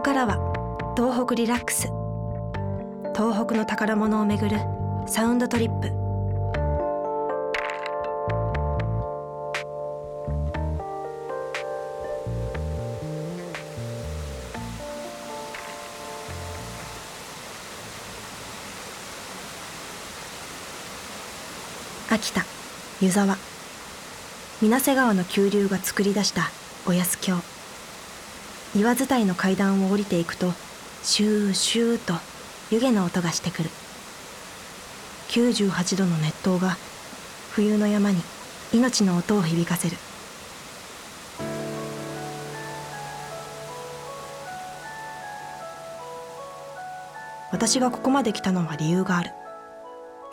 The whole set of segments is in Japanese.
東北リラックス。東北の宝物をめぐるサウンドトリップ。秋田湯沢。水瀬川の急流が作り出したおやす峡岩伝いの階段を降りていくとシューシューと湯気の音がしてくる。98度の熱湯が冬の山に命の音を響かせる。私がここまで来たのは理由がある。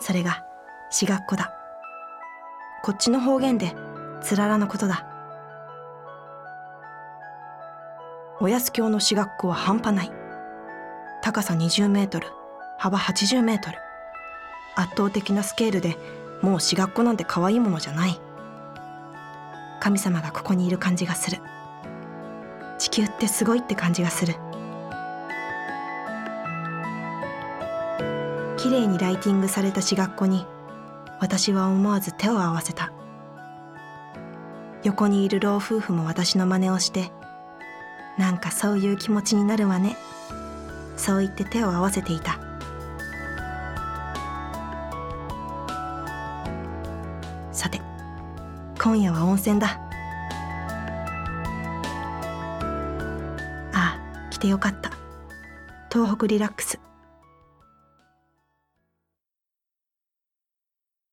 それが志学校だ。こっちの方言でつららのことだ。おやす教の私学校は半端ない。高さ20メートル幅80メートル。圧倒的なスケールでもう私学校なんて可愛いものじゃない。神様がここにいる感じがする。地球ってすごいって感じがする。綺麗にライティングされた私学校に私は思わず手を合わせた。横にいる老夫婦も私の真似をしてなんかそういう気持ちになるわね。そう言って手を合わせていた。さて今夜は温泉だ。ああ来てよかった。東北リラックス。